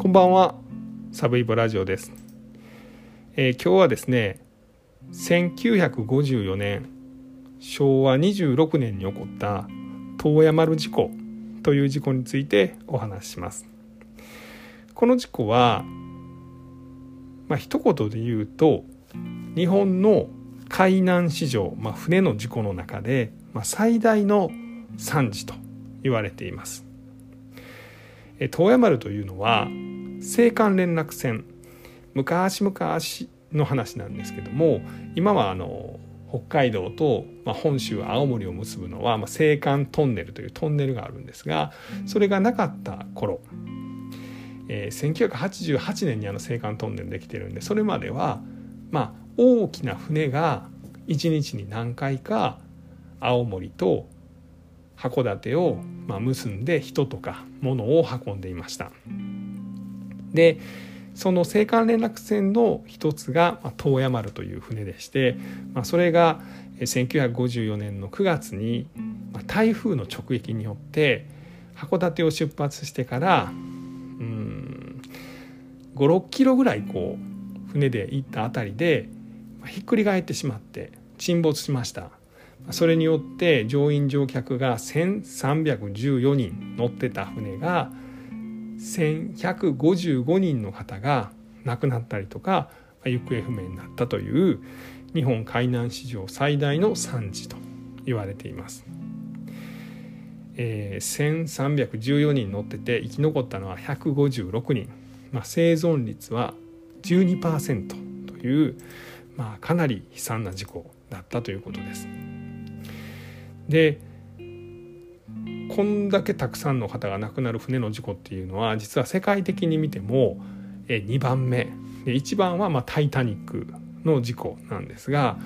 こんばんは。サブイボラジオです、えー、今日はですね1954年昭和26年に起こった遠山丸事故という事故についてお話しします。この事故はまあ一言で言うと日本の海難史上、まあ、船の事故の中で、まあ、最大の惨事と言われています。遠山丸というのは青函連絡船昔々の話なんですけども今はあの北海道と、ま、本州青森を結ぶのは、ま、青函トンネルというトンネルがあるんですがそれがなかった頃、えー、1988年にあの青函トンネルできてるんでそれまでは、まあ、大きな船が1日に何回か青森と函館をま結んで人とか物を運んでいました。でその青函連絡船の一つが東山丸という船でして、まあ、それが1954年の9月に台風の直撃によって函館を出発してからうん56キロぐらいこう船で行った辺りでひっくり返ってしまって沈没しました。それによって乗員乗客が1314人乗ってた船が1155人の方が亡くなったりとか行方不明になったという日本海難史上最大の惨事と言われています。えー、1314人乗ってて生き残ったのは156人、まあ、生存率は12%という、まあ、かなり悲惨な事故だったということです。でこんだけたくさんの方が亡くなる船の事故っていうのは実は世界的に見ても2番目。で1番はまタイタニックの事故なんですが、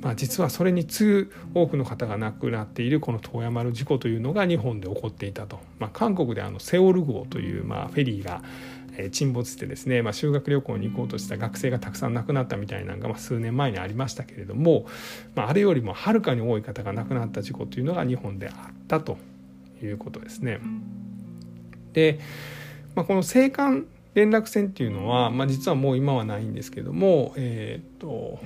まあ、実はそれに次ぐ多くの方が亡くなっているこの遠山の事故というのが日本で起こっていたと、まあ、韓国であのセオル号というまあフェリーが沈没してですね、まあ、修学旅行に行こうとした学生がたくさん亡くなったみたいなのが、ま、数年前にありましたけれども、まあ、あれよりもはるかに多い方が亡くなった事故というのが日本であったと。いうことですね。で、まあ、この青函連絡船っていうのは、まあ、実はもう今はないんですけども、えーと、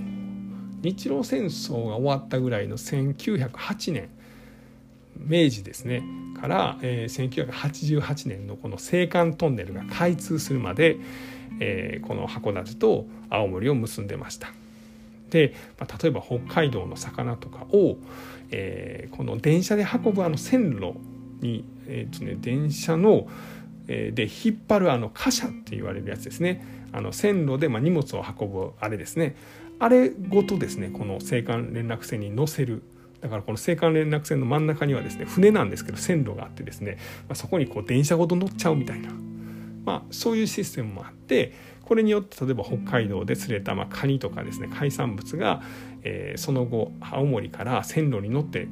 日露戦争が終わったぐらいの1908年明治ですねから、えー、1988年のこの青函トンネルが開通するまで、えー、この函館と青森を結んでました。で、まあ、例えば北海道の魚とかを、えー、この電車で運ぶあの線路に、えーとね、電車の、えー、で引っ張るあの貨車って言われるやつですね。あの線路でまあ荷物を運ぶあれですね。あれごとですねこの青函連絡船に乗せる。だからこの青函連絡船の真ん中にはですね船なんですけど線路があってですね、まあ、そこにこう電車ごと乗っちゃうみたいな、まあ、そういうシステムもあってこれによって例えば北海道で釣れたまあカニとかですね海産物が、えー、その後青森から線路に乗って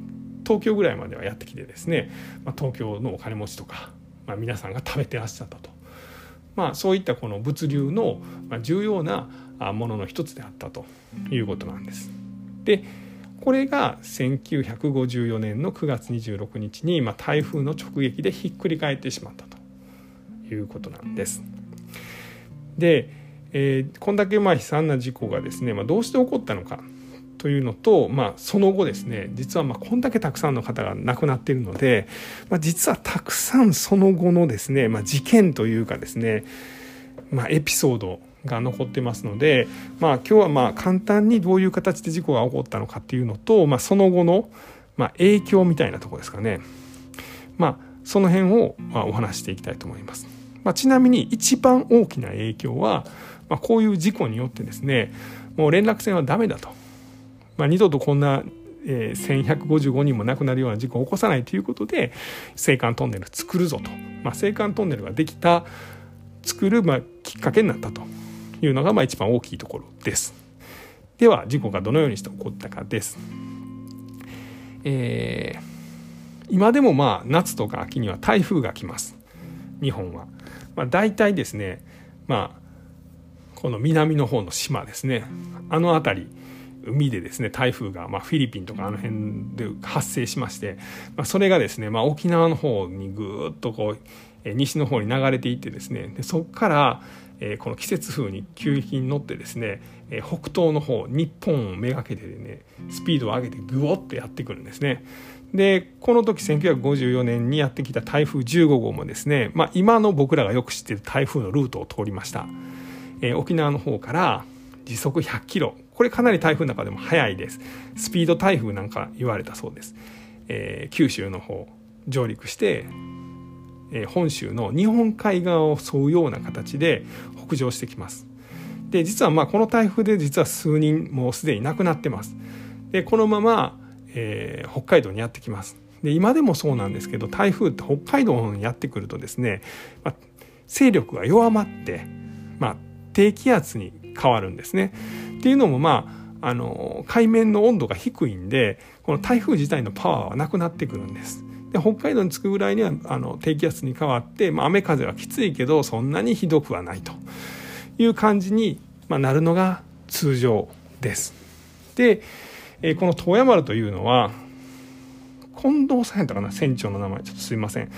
東京ぐらいまではやってきてですね、まあ、東京のお金持ちとか、まあ、皆さんが食べてらっしゃったと、まあ、そういったこの物流の重要なものの一つであったということなんです。でこれが1954年の9月26日に、まあ、台風の直撃でひっくり返ってしまったということなんです。で、えー、こんだけまあ悲惨な事故がですね、まあ、どうして起こったのかというのと、まあ、その後ですね実はまこんだけたくさんの方が亡くなっているので、まあ、実はたくさんその後のですね、まあ、事件というかですね、ま、エピソードが残ってますので、まあ、今日はまあ簡単にどういう形で事故が起こったのかっていうのと、まあ、その後のま影響みたいなとこですかね、まあ、その辺をまお話していきたいと思います。まあ、ちなみに一番大きな影響は、ま、こういう事故によってですねもう連絡船はダメだとまあ、二度とこんな、えー、1155人も亡くなるような事故を起こさないということで青函トンネル作るぞと、まあ、青函トンネルができた作る、まあ、きっかけになったというのが、まあ、一番大きいところです。では事故がどのようにして起こったかです。えー、今でもまあ夏とか秋には台風が来ます日本は。まあ、大体ですねまあこの南の方の島ですねあの辺り海でですね台風が、まあ、フィリピンとかあの辺で発生しまして、まあ、それがですね、まあ、沖縄の方にぐーっとこう、西の方に流れていってですねでそこからえこの季節風に急激に乗ってですねえ北東の方日本をめがけてねスピードを上げてグオッとやってくるんですね。でこの時1954年にやってきた台風15号もですね、まあ、今の僕らがよく知ってる台風のルートを通りました、えー、沖縄の方から時速100キロこれかなり台風の中でも速いですスピード台風なんか言われたそうです、えー、九州の方上陸して、えー、本州の日本海側を沿うような形で北上してきますで実はまあこの台風で実は数人もうすでに亡くなってますでこのままえー、北海道にやってきます。で今でもそうなんですけど台風って北海道にやってくるとですね、まあ、勢力が弱まって、まあ、低気圧に変わるんですね。っていうのもまああの海面の温度が低いんでこの台風自体のパワーはなくなってくるんです。で北海道に着くぐらいにはあの低気圧に変わって、まあ、雨風はきついけどそんなにひどくはないという感じに、まあ、なるのが通常です。でえー、この遠山丸というのは近藤さんやったかな船長の名前ちょっとすいません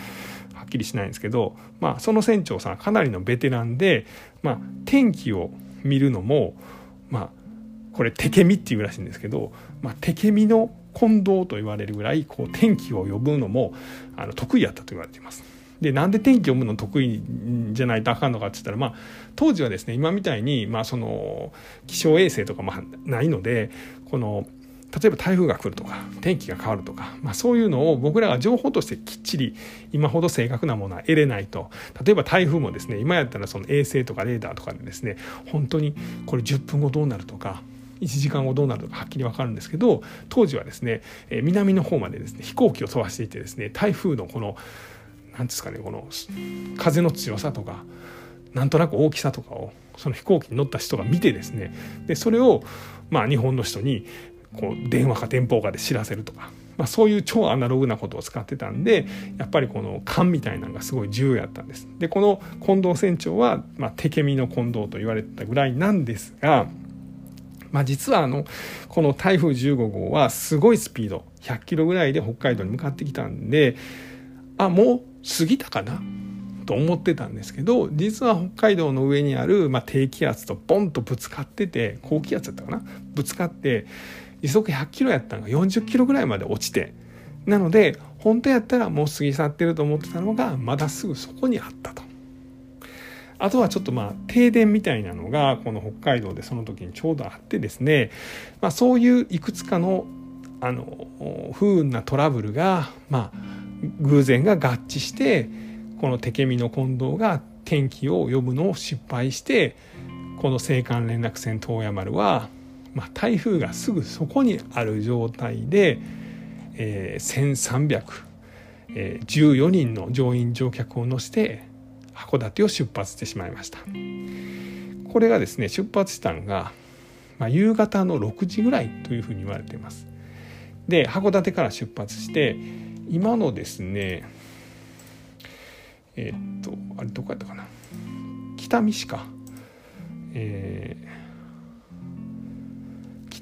はっきりしないんですけど、まあ、その船長さんかなりのベテランで、まあ、天気を見るのも、まあ、これテケミっていうらしいんですけど、まあ、テケミの近藤と言われるぐらいこう天気を呼ぶのもあの得意やったと言われています。でなんで天気読むの得意じゃないとあかんのかって言ったら、まあ、当時はですね今みたいに、まあ、その気象衛星とかもないのでこの例えば台風が来るとか天気が変わるとか、まあ、そういうのを僕らが情報としてきっちり今ほど正確なものは得れないと。例えば台風もですね今やったらその衛星とかレーダーとかでですね本当にこれ10分後どうなるとか1時間後どうなるとかはっきり分かるんですけど当時はですね南の方までですね飛行機を飛ばしていてですね台風のこの何ですかねこの風の強さとかなんとなく大きさとかをその飛行機に乗った人が見てですねでそれをまあ日本の人にこう電話か電報かで知らせるとか、まあ、そういう超アナログなことを使ってたんでやっぱりこの勘みたいなのがすごい重要やったんです。でこの近藤船長は、まあ、手ケミの近藤と言われてたぐらいなんですが、まあ、実はあのこの台風15号はすごいスピード100キロぐらいで北海道に向かってきたんであもう過ぎたかな？と思ってたんですけど実は北海道の上にある、まあ、低気圧とボンとぶつかってて高気圧だったかな？ぶつかって時速100キロやったのが40キロぐらいまで落ちてなので本当やったらもう過ぎ去ってると思ってたのがまだすぐそこにあったと。あとはちょっとまあ停電みたいなのがこの北海道でその時にちょうどあってですね、まあ、そういういくつかのあの不運なトラブルがまあ偶然が合致してこの手ミの近藤が天気を呼ぶのを失敗してこの青函連絡船東山丸はまあ、台風がすぐそこにある状態で、えー、1314人の乗員乗客を乗せて函館を出発してしまいました。これがですね出発したのが、まあ、夕方の6時ぐらいというふうに言われています。で函館から出発して今のですねえー、っとあれどこやったかな？北見市か。えー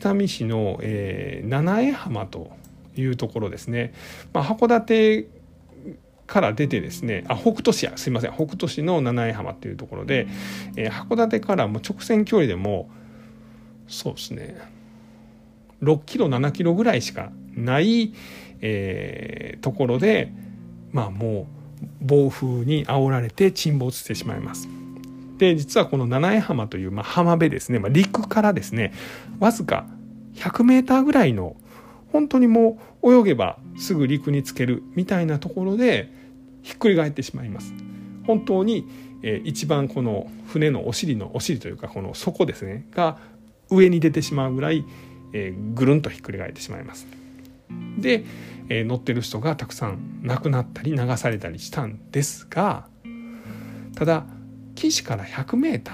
北見市の、えー、七重浜というところですね、まあ、函館から出てですね。あ北斗市や。すいません。北斗市の七重浜っていうところで、えー、函館からも直線距離でもそうですね。6キロ7キロぐらいしかない、えー、ところでまあもう暴風に煽られて沈没してしまいます。で実はこの七重浜という、まあ、浜辺ですね、まあ、陸からですねわずか100メーターぐらいの本当にもう泳げばすぐ陸につけるみたいなところでひっくり返ってしまいます。本当に、えー、一番この船のお尻のお尻というかこの底ですねが上に出てしまうぐらい、えー、ぐるんとひっくり返ってしまいます。で、えー、乗ってる人がたくさん亡くなったり流されたりしたんですがただ岸から100メータ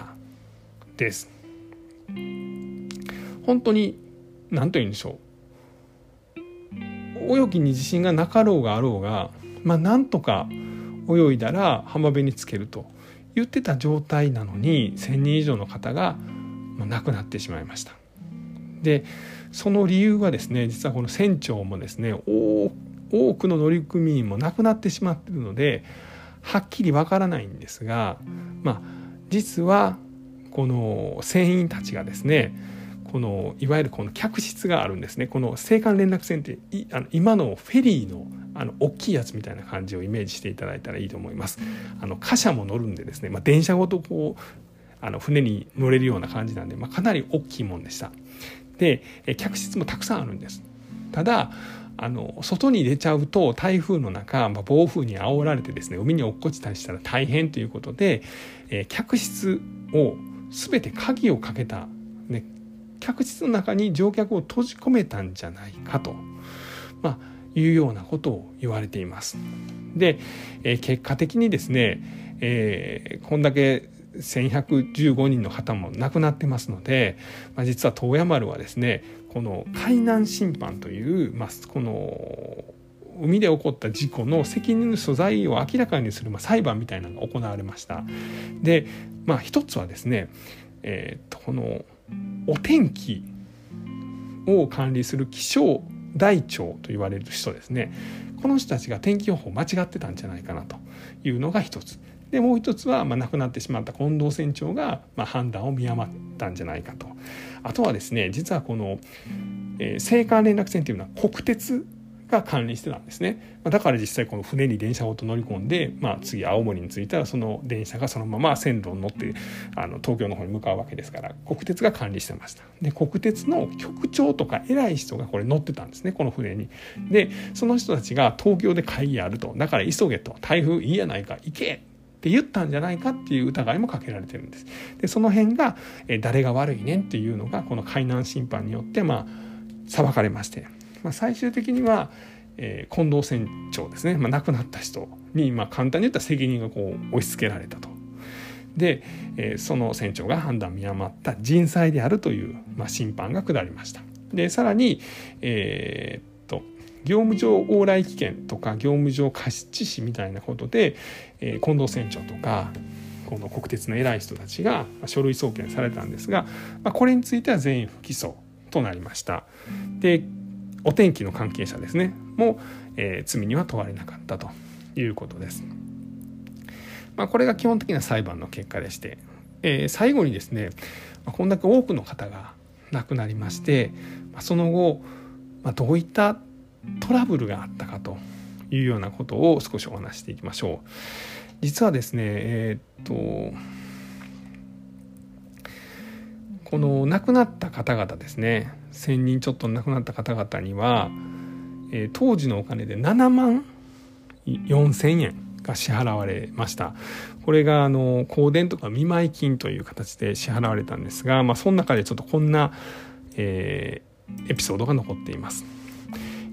ーです。本当に何と言うんでしょう泳ぎに自信がなかろうがあろうがまあなんとか泳いだら浜辺につけると言ってた状態なのに1,000人以上の方が亡くなってしまいました。でその理由はですね実はこの船長もですね多くの乗組員も亡くなってしまっているのではっきりわからないんですが、まあ、実はこの船員たちがですねこのいわゆるこの客室があるんですねこの青函連絡船ってあの今のフェリーのあの大きいやつみたいな感じをイメージしていただいたらいいと思います。あの貨車も乗るんでですね、まあ、電車ごとこうあの船に乗れるような感じなんで、まあ、かなり大きいもんでした。で客室もたくさんあるんです。ただあの外に出ちゃうと台風の中、まあ、暴風に煽られてですね海に落っこちたりしたら大変ということで、えー、客室を全て鍵をかけた、ね、客室の中に乗客を閉じ込めたんじゃないかと、まあ、いうようなことを言われています。で、えー、結果的にですね、えー、こんだけ1115人の方も亡くなってますので、まあ、実は東山丸はですねこの海難審判という、まあ、この海で起こった事故の責任の所在を明らかにする、まあ、裁判みたいなのが行われました。で、まあ、一つはですね、えー、とこのお天気を管理する気象台長と言われる人ですね。この人たちが天気予報間違ってたんじゃないかなというのが一つ。でもう一つは、まあ、亡くなってしまった近藤船長が、まあ、判断を見誤ったんじゃないかと。あとはですね実はこの、えー、青函連絡船というのは国鉄が管理してたんですね。まだから実際この船に電車ごと乗り込んで、まあ、次青森に着いたらその電車がそのまま線路に乗ってあの東京の方に向かうわけですから国鉄が管理してました。で国鉄の局長とか偉い人がこれ乗ってたんですねこの船に。でその人たちが東京で会議あると。だから急げと。台風いいやないか行けって言ったんじゃないかっていう疑いもかけられてるんです。でその辺が、え誰が悪いねんっていうのがこの海難審判によってまあ裁かれまして、まあ、最終的には、えー、近藤船長ですね、まあ、亡くなった人に、まあ、簡単に言ったら責任がこう押し付けられたと。で、えー、その船長が判断見誤った人災であるという、まあ、審判が下りました。でさらに、えー、業務上往来危険とか業務上過失致死みたいなことで、えー、近藤船長とかこの国鉄の偉い人たちが書類送検されたんですが、まあ、これについては全員不起訴となりました。でお天気の関係者ですねも、えー、罪には問われなかったということです。まあ、これが基本的な裁判の結果でして、えー、最後にですね、まあ、こんだけ多くの方が亡くなりまして、まあ、その後、まあ、どういったトラブルがあったかというようなことを少しお話していきましょう。実はですねえー、っとこの亡くなった方々ですね1,000人ちょっと亡くなった方々には、えー、当時のお金で7万4,000円が支払われましたこれがあの香典とか見舞金という形で支払われたんですが、まあ、その中でちょっとこんな、えー、エピソードが残っています。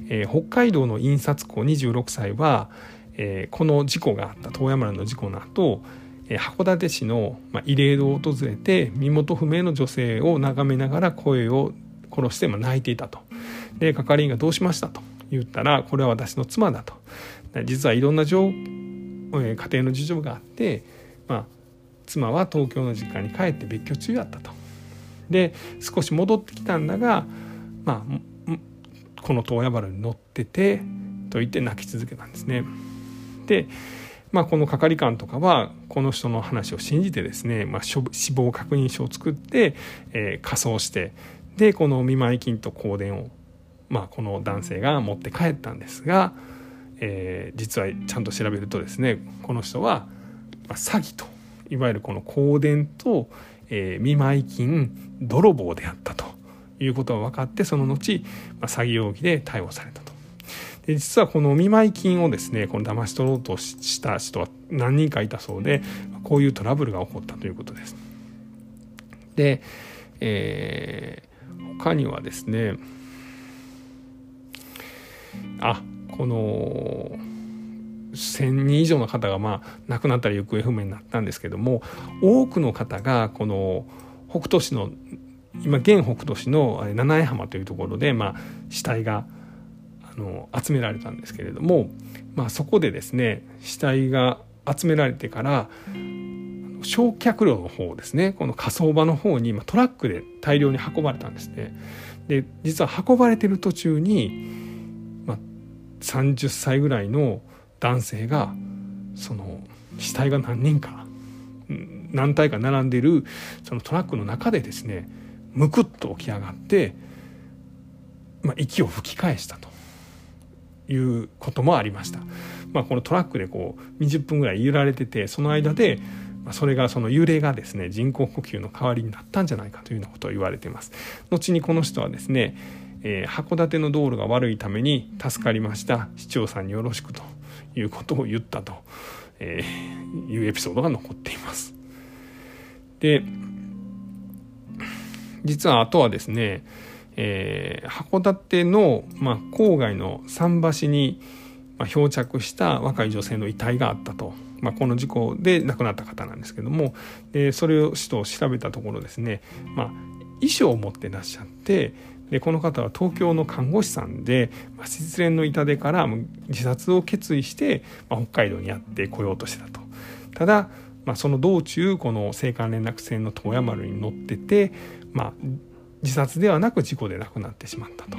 えー、北海道の印刷工26歳は、えー、この事故があった遠山の事故の後、えー、函館市の、まあ、慰霊堂を訪れて身元不明の女性を眺めながら声を殺して、まあ、泣いていたと。で係員が「どうしました?」と言ったら「これは私の妻だ」と。実はいろんな家庭の事情があって、まあ、妻は東京の実家に帰って別居中だったと。で少し戻ってきたんだがまあこの遠山原に乗っててと言って泣き続けたんですね。で、まあ、この係官とかはこの人の話を信じてですね、まあ、死亡確認書を作って、えー、仮装してでこの見舞い金と香典を、まあ、この男性が持って帰ったんですが、えー、実はちゃんと調べるとですねこの人は、ま、詐欺といわゆるこの香典と、えー、見舞い金泥棒であったと。いうことが分かってその後、まあ、詐欺容疑で逮捕されたと。で実はこのお見舞い金をですねこの騙し取ろうとした人は何人かいたそうでこういうトラブルが起こったということです。で、えー、他にはですねあこの1,000人以上の方がまあ亡くなったり行方不明になったんですけども多くの方がこの北斗市の今現北斗市の七重浜というところで、まあ、死体があの集められたんですけれども、まあ、そこでですね死体が集められてから焼却炉の方ですねこの火葬場の方に、まあ、トラックで大量に運ばれたんですね。で実は運ばれてる途中に、まあ、30歳ぐらいの男性がその死体が何人か何体か並んでるそのトラックの中でですねむくっと起き上がって、まあ、息を吹き返したということもありました。まあ、このトラックでこう20分ぐらい揺られててその間でそれがその揺れがですね人工呼吸の代わりになったんじゃないかというようなことを言われています。後にこの人はですね、えー、函館の道路が悪いために助かりました。市長さんによろしくということを言ったと、えー、いうエピソードが残っています。で実はあとはですね、えー、函館の、まあ、郊外の桟橋に、まあ、漂着した若い女性の遺体があったと、まあ、この事故で亡くなった方なんですけども。でそれを市と調べたところですね、まあ、遺書を持ってらっしゃってでこの方は東京の看護師さんで、まあ、失恋の痛手から自殺を決意して、まあ、北海道にやってこようとしてたと。ただまあ、その道中この青函連絡船の遠山丸に乗ってて、まあ、自殺ではなく事故で亡くなってしまったと、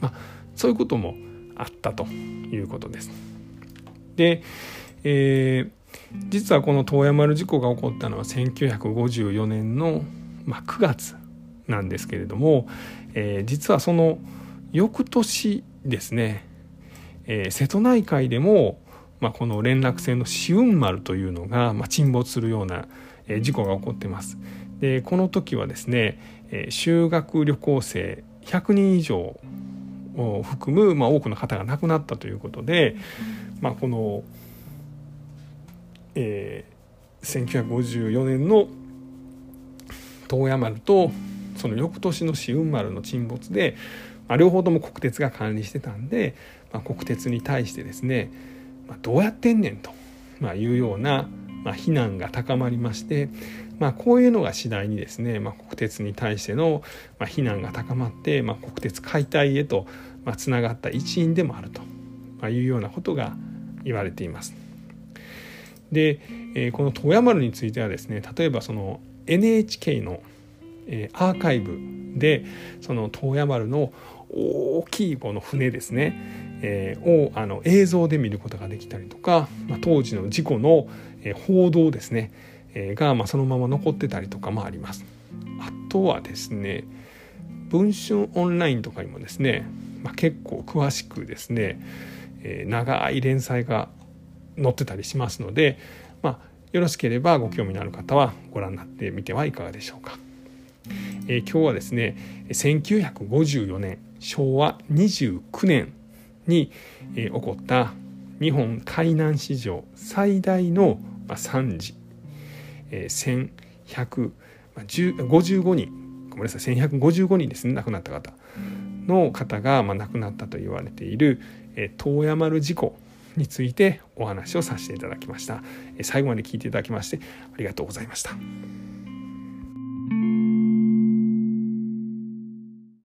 まあ、そういうこともあったということです。で、えー、実はこの遠山丸事故が起こったのは1954年の、まあ、9月なんですけれども、えー、実はその翌年ですね、えー、瀬戸内海でもまあ、この連絡船の紫雲丸というのが、まあ、沈没するような事故が起こってます。でこの時はですね修学旅行生100人以上を含む、まあ、多くの方が亡くなったということで、まあ、この、えー、1954年の東山丸とその翌年の紫雲丸の沈没で、まあ、両方とも国鉄が管理してたんで、まあ、国鉄に対してですねまあ、どうやってんねんと、まあ、いうような、まあ、非難が高まりまして、まあ、こういうのが次第にですね、まあ、国鉄に対しての、非難が高まって、まあ、国鉄解体へと、つながった一因でもあると、いうようなことが言われています。で、この遠山丸についてはですね例えばその NHK の、アーカイブでその遠山丸の大きいこの船ですねえー、をあの映像で見ることができたりとか、まあ、当時の事故の、報道ですね、が、まあ、そのまま残ってたりとかもあります。あとはですね文春オンラインとかにもですね、まあ、結構詳しくですね、えー、長い連載が載ってたりしますので、まあ、よろしければご興味のある方はご覧になってみてはいかがでしょうか。えー、今日はですね1954年昭和29年に、え起こった日本海難史上最大の、ま惨事、えー、1155人ごめんなさい1155人ですね亡くなった方の方が、まあ亡くなったと言われている、えー、遠山丸事故についてお話をさせていただきました。最後まで聞いていただきましてありがとうございました。